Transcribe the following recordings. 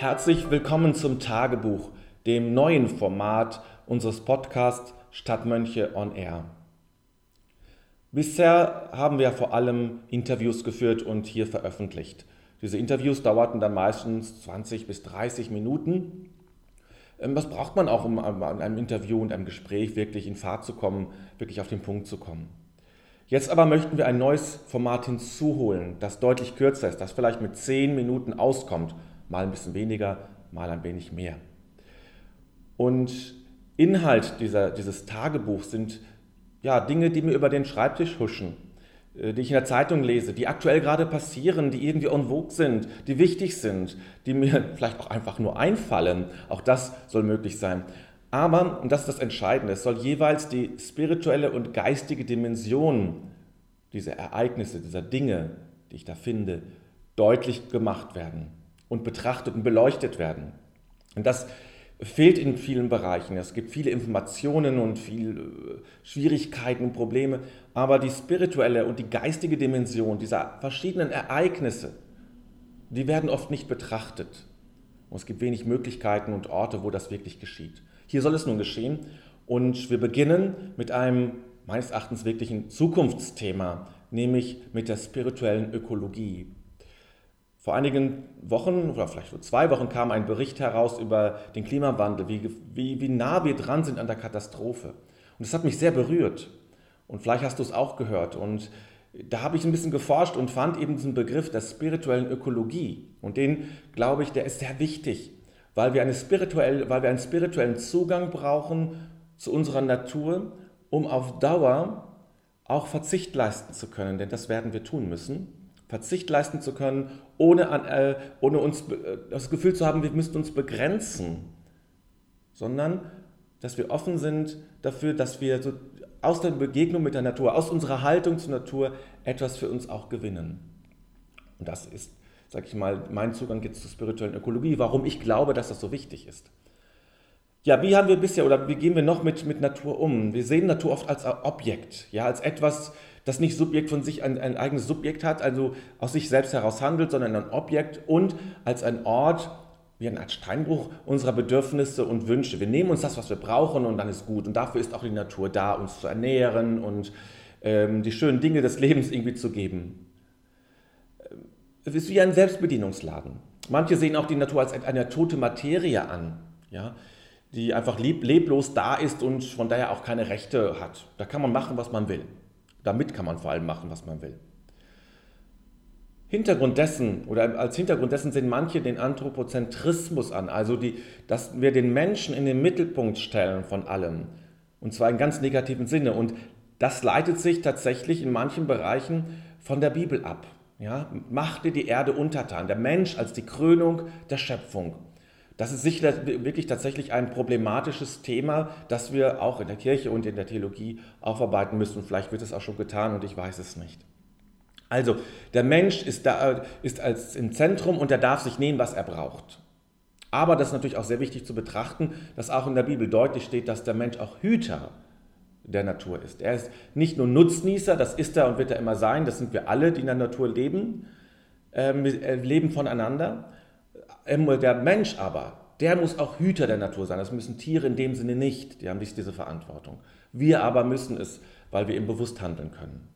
Herzlich willkommen zum Tagebuch, dem neuen Format unseres Podcasts Stadtmönche on Air. Bisher haben wir vor allem Interviews geführt und hier veröffentlicht. Diese Interviews dauerten dann meistens 20 bis 30 Minuten. Ähm, was braucht man auch, um an einem Interview und einem Gespräch wirklich in Fahrt zu kommen, wirklich auf den Punkt zu kommen? Jetzt aber möchten wir ein neues Format hinzuholen, das deutlich kürzer ist, das vielleicht mit 10 Minuten auskommt, mal ein bisschen weniger, mal ein wenig mehr. Und Inhalt dieser, dieses Tagebuchs sind ja, Dinge, die mir über den Schreibtisch huschen, äh, die ich in der Zeitung lese, die aktuell gerade passieren, die irgendwie en vogue sind, die wichtig sind, die mir vielleicht auch einfach nur einfallen. Auch das soll möglich sein. Aber, und das ist das Entscheidende, es soll jeweils die spirituelle und geistige Dimension dieser Ereignisse, dieser Dinge, die ich da finde, deutlich gemacht werden und betrachtet und beleuchtet werden. Und das fehlt in vielen Bereichen. Es gibt viele Informationen und viele äh, Schwierigkeiten und Probleme, aber die spirituelle und die geistige Dimension dieser verschiedenen Ereignisse, die werden oft nicht betrachtet. Und es gibt wenig Möglichkeiten und Orte, wo das wirklich geschieht. Hier soll es nun geschehen und wir beginnen mit einem meines Erachtens wirklichen Zukunftsthema, nämlich mit der spirituellen Ökologie. Vor einigen Wochen oder vielleicht vor zwei Wochen kam ein Bericht heraus über den Klimawandel, wie, wie, wie nah wir dran sind an der Katastrophe. Und das hat mich sehr berührt. Und vielleicht hast du es auch gehört. Und da habe ich ein bisschen geforscht und fand eben diesen Begriff der spirituellen Ökologie. Und den, glaube ich, der ist sehr wichtig, weil wir, eine spirituell, weil wir einen spirituellen Zugang brauchen zu unserer Natur, um auf Dauer auch Verzicht leisten zu können. Denn das werden wir tun müssen. Verzicht leisten zu können, ohne, an, äh, ohne uns äh, das Gefühl zu haben, wir müssten uns begrenzen, sondern dass wir offen sind dafür, dass wir so aus der Begegnung mit der Natur, aus unserer Haltung zur Natur etwas für uns auch gewinnen. Und das ist, sage ich mal, mein Zugang jetzt zur spirituellen Ökologie, warum ich glaube, dass das so wichtig ist. Ja, wie haben wir bisher oder wie gehen wir noch mit, mit Natur um? Wir sehen Natur oft als Objekt, ja, als etwas, das nicht Subjekt von sich ein, ein eigenes Subjekt hat, also aus sich selbst heraus handelt, sondern ein Objekt und als ein Ort, wie eine Art Steinbruch unserer Bedürfnisse und Wünsche. Wir nehmen uns das, was wir brauchen und dann ist gut. Und dafür ist auch die Natur da, uns zu ernähren und ähm, die schönen Dinge des Lebens irgendwie zu geben. Es ist wie ein Selbstbedienungsladen. Manche sehen auch die Natur als eine tote Materie an, ja, die einfach leb leblos da ist und von daher auch keine Rechte hat. Da kann man machen, was man will. Damit kann man vor allem machen, was man will. Hintergrund dessen oder als Hintergrund dessen sehen manche den Anthropozentrismus an, also die, dass wir den Menschen in den Mittelpunkt stellen von allem. Und zwar in ganz negativen Sinne. Und das leitet sich tatsächlich in manchen Bereichen von der Bibel ab. Ja, machte die Erde untertan, der Mensch als die Krönung der Schöpfung. Das ist sicher wirklich tatsächlich ein problematisches Thema, das wir auch in der Kirche und in der Theologie aufarbeiten müssen. Vielleicht wird es auch schon getan und ich weiß es nicht. Also, der Mensch ist, da, ist als im Zentrum und er darf sich nehmen, was er braucht. Aber das ist natürlich auch sehr wichtig zu betrachten, dass auch in der Bibel deutlich steht, dass der Mensch auch Hüter der Natur ist. Er ist nicht nur Nutznießer, das ist er und wird er immer sein, das sind wir alle, die in der Natur leben, ähm, wir leben voneinander, der Mensch aber, der muss auch Hüter der Natur sein. Das müssen Tiere in dem Sinne nicht. Die haben nicht diese Verantwortung. Wir aber müssen es, weil wir eben bewusst handeln können.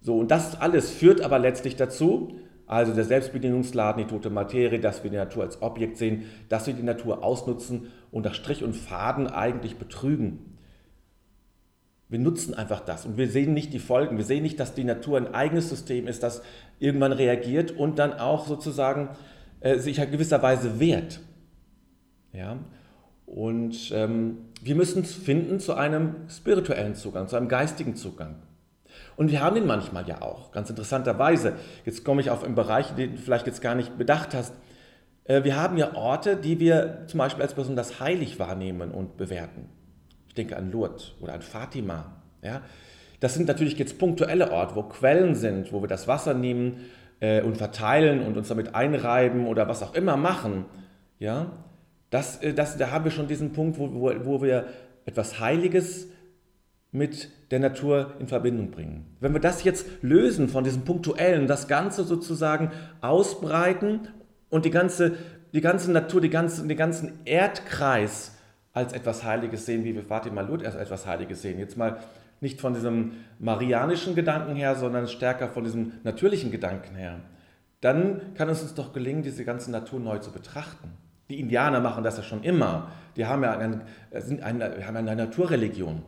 So, und das alles führt aber letztlich dazu, also der Selbstbedienungsladen, die tote Materie, dass wir die Natur als Objekt sehen, dass wir die Natur ausnutzen und nach Strich und Faden eigentlich betrügen. Wir nutzen einfach das und wir sehen nicht die Folgen. Wir sehen nicht, dass die Natur ein eigenes System ist, das irgendwann reagiert und dann auch sozusagen äh, sich in gewisser Weise wehrt. Ja? Und ähm, wir müssen es finden zu einem spirituellen Zugang, zu einem geistigen Zugang. Und wir haben den manchmal ja auch, ganz interessanterweise. Jetzt komme ich auf einen Bereich, den du vielleicht jetzt gar nicht bedacht hast. Äh, wir haben ja Orte, die wir zum Beispiel als besonders heilig wahrnehmen und bewerten. Ich denke an Lourdes oder an Fatima. Ja? Das sind natürlich jetzt punktuelle Orte, wo Quellen sind, wo wir das Wasser nehmen äh, und verteilen und uns damit einreiben oder was auch immer machen, ja, das, äh, das, da haben wir schon diesen Punkt, wo, wo, wo wir etwas Heiliges mit der Natur in Verbindung bringen. Wenn wir das jetzt lösen von diesem Punktuellen, das Ganze sozusagen ausbreiten und die ganze, die ganze Natur, die ganze, den ganzen Erdkreis als etwas Heiliges sehen, wie wir Fatima Lut als etwas Heiliges sehen. Jetzt mal nicht von diesem marianischen Gedanken her, sondern stärker von diesem natürlichen Gedanken her. Dann kann es uns doch gelingen, diese ganze Natur neu zu betrachten. Die Indianer machen das ja schon immer. Die haben ja eine, sind eine, haben eine Naturreligion,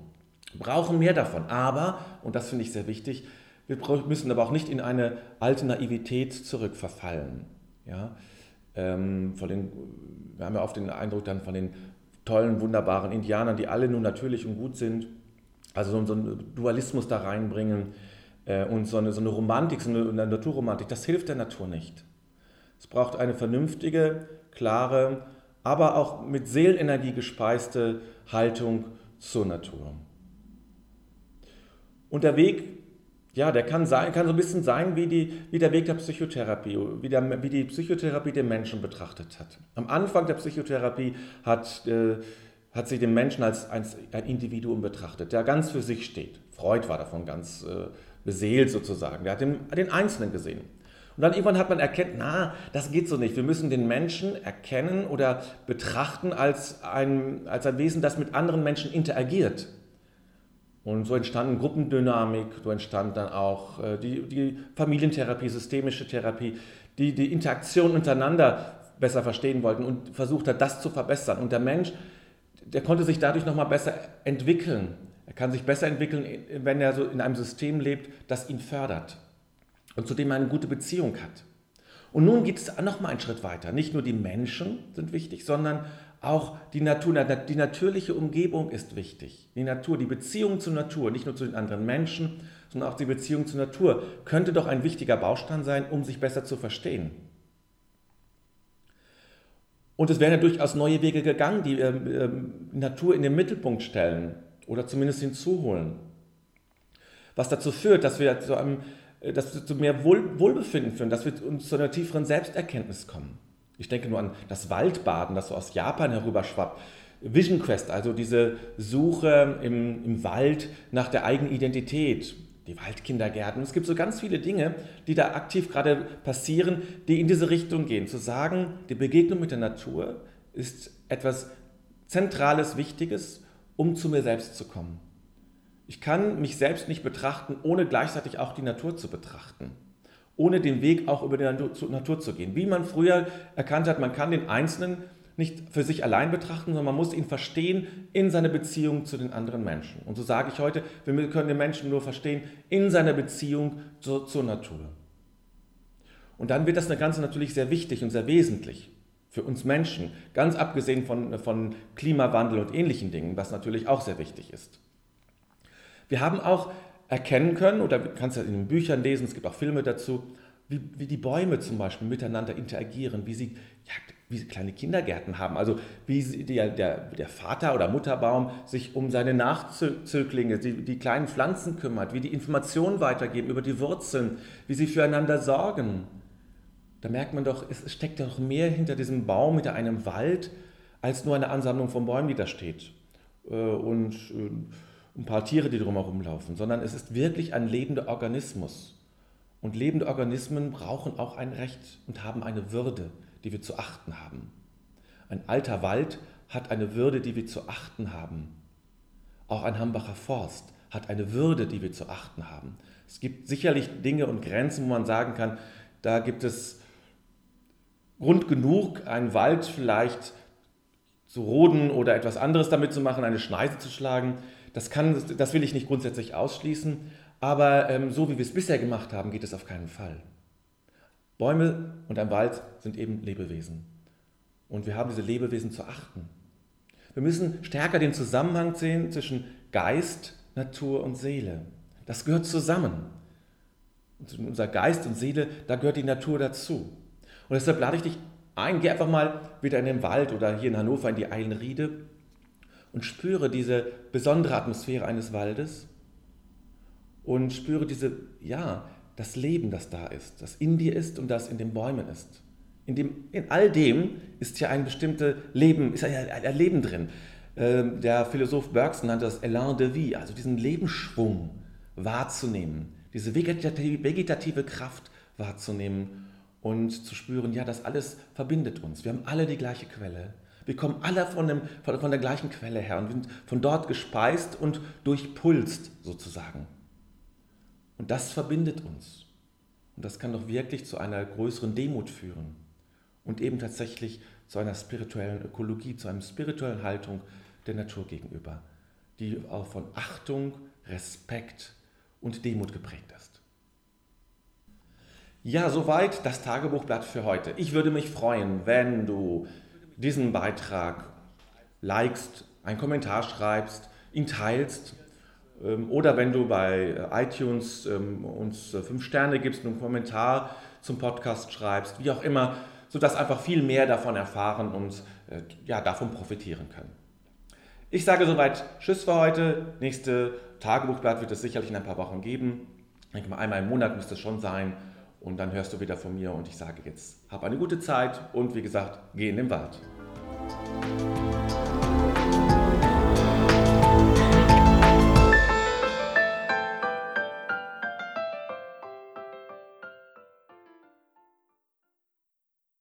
brauchen mehr davon. Aber, und das finde ich sehr wichtig, wir müssen aber auch nicht in eine alte Naivität zurückverfallen. Ja? Ähm, von den, wir haben ja oft den Eindruck dann von den tollen, wunderbaren Indianern, die alle nur natürlich und gut sind, also so, einen Dualismus da reinbringen äh, und so eine, so eine Romantik, so eine, eine Naturromantik, das hilft der Natur nicht. Es braucht eine vernünftige, klare, aber auch mit Seelenenergie gespeiste Haltung zur Natur. Und der Weg, ja, der kann, sein, kann so ein bisschen sein wie, die, wie der Weg der Psychotherapie, wie, der, wie die Psychotherapie den Menschen betrachtet hat. Am Anfang der Psychotherapie hat, äh, hat sich den Menschen als ein, ein, Individuum betrachtet, der ganz für sich steht. Freud war davon ganz äh, beseelt sozusagen. Der hat den, den Einzelnen gesehen. Und dann irgendwann hat man erkennt, na, das geht so nicht. Wir müssen den Menschen erkennen oder betrachten als ein, als ein Wesen, das mit anderen Menschen interagiert. Und so entstand Gruppendynamik, so entstand dann auch äh, die, die Familientherapie, systemische Therapie, die die Interaktion untereinander besser verstehen wollten und versucht hat, das zu verbessern. Und der Mensch, der konnte sich dadurch nochmal besser entwickeln. Er kann sich besser entwickeln, wenn er so in einem System lebt, das ihn fördert und zu dem er eine gute Beziehung hat. Und nun geht es noch mal einen Schritt weiter. Nicht nur die Menschen sind wichtig, sondern auch die Natur, die natürliche Umgebung ist wichtig. Die Natur, die Beziehung zur Natur, nicht nur zu den anderen Menschen, sondern auch die Beziehung zur Natur, könnte doch ein wichtiger Baustein sein, um sich besser zu verstehen. Und es werden ja durchaus neue Wege gegangen, die äh, Natur in den Mittelpunkt stellen oder zumindest hinzuholen. Was dazu führt, dass wir zu einem äh, dass wir zu mehr Wohl, Wohlbefinden führen, dass wir uns zu einer tieferen Selbsterkenntnis kommen. Ich denke nur an das Waldbaden, das so aus Japan herüberschwappt. Vision Quest, also diese Suche im, im Wald nach der eigenen Identität, die Waldkindergärten. Es gibt so ganz viele Dinge, die da aktiv gerade passieren, die in diese Richtung gehen. Zu sagen, die Begegnung mit der Natur ist etwas Zentrales, Wichtiges, um zu mir selbst zu kommen. Ich kann mich selbst nicht betrachten, ohne gleichzeitig auch die Natur zu betrachten. Ohne den Weg auch über die Natur zu gehen. Wie man früher erkannt hat, man kann den Einzelnen nicht für sich allein betrachten, sondern man muss ihn verstehen in seiner Beziehung zu den anderen Menschen. Und so sage ich heute, wir können den Menschen nur verstehen in seiner Beziehung zur, zur Natur. Und dann wird das Ganze natürlich sehr wichtig und sehr wesentlich für uns Menschen, ganz abgesehen von, von Klimawandel und ähnlichen Dingen, was natürlich auch sehr wichtig ist. Wir haben auch erkennen können, oder du kannst ja in den Büchern lesen, es gibt auch Filme dazu, wie, wie die Bäume zum Beispiel miteinander interagieren, wie sie, ja, wie sie kleine Kindergärten haben, also wie der, der, der Vater- oder Mutterbaum sich um seine Nachzöglinge, die, die kleinen Pflanzen kümmert, wie die Informationen weitergeben über die Wurzeln, wie sie füreinander sorgen. Da merkt man doch, es steckt doch mehr hinter diesem Baum, hinter einem Wald, als nur eine Ansammlung von Bäumen, die da steht. Äh, und äh, ein paar Tiere, die drumherum laufen, sondern es ist wirklich ein lebender Organismus. Und lebende Organismen brauchen auch ein Recht und haben eine Würde, die wir zu achten haben. Ein alter Wald hat eine Würde, die wir zu achten haben. Auch ein Hambacher Forst hat eine Würde, die wir zu achten haben. Es gibt sicherlich Dinge und Grenzen, wo man sagen kann, da gibt es Grund genug, einen Wald vielleicht zu roden oder etwas anderes damit zu machen, eine Schneise zu schlagen. Das, kann, das will ich nicht grundsätzlich ausschließen, aber ähm, so wie wir es bisher gemacht haben, geht es auf keinen Fall. Bäume und ein Wald sind eben Lebewesen. Und wir haben diese Lebewesen zu achten. Wir müssen stärker den Zusammenhang sehen zwischen Geist, Natur und Seele. Das gehört zusammen. Und unser Geist und Seele, da gehört die Natur dazu. Und deshalb lade ich dich ein, geh einfach mal wieder in den Wald oder hier in Hannover in die Eilenriede und spüre diese besondere Atmosphäre eines Waldes und spüre diese, ja, das Leben, das da ist, das in dir ist und das in den Bäumen ist. In, dem, in all dem ist ja ein bestimmtes Leben, ist ja ein Leben drin. Ähm, der Philosoph Bergson nannte das Elan de vie, also diesen Lebensschwung wahrzunehmen, diese vegetative, Kraft wahrzunehmen und zu spüren, ja, das alles verbindet uns. Wir haben alle die gleiche Quelle. Wir kommen alle von, dem, von der gleichen Quelle her und sind von dort gespeist und durchpulst sozusagen. Und das verbindet uns. Und das kann doch wirklich zu einer größeren Demut führen und eben tatsächlich zu einer spirituellen Ökologie, zu einer spirituellen Haltung der Natur gegenüber, die auch von Achtung, Respekt und Demut geprägt ist. Ja, soweit das Tagebuchblatt für heute. Ich würde mich freuen, wenn du diesen Beitrag likest, einen Kommentar schreibst, ihn teilst oder wenn du bei iTunes ähm, uns äh, fünf Sterne gibst und einen Kommentar zum Podcast schreibst, wie auch immer, sodass einfach viel mehr davon erfahren und äh, ja, davon profitieren können. Ich sage soweit Tschüss für heute. Nächste Tagebuchblatt wird es sicherlich in ein paar Wochen geben. Ich denke mal, einmal im Monat müsste es schon sein. Und dann hörst du wieder von mir und ich sage jetzt, hab eine gute Zeit und wie gesagt, geh in den Wald.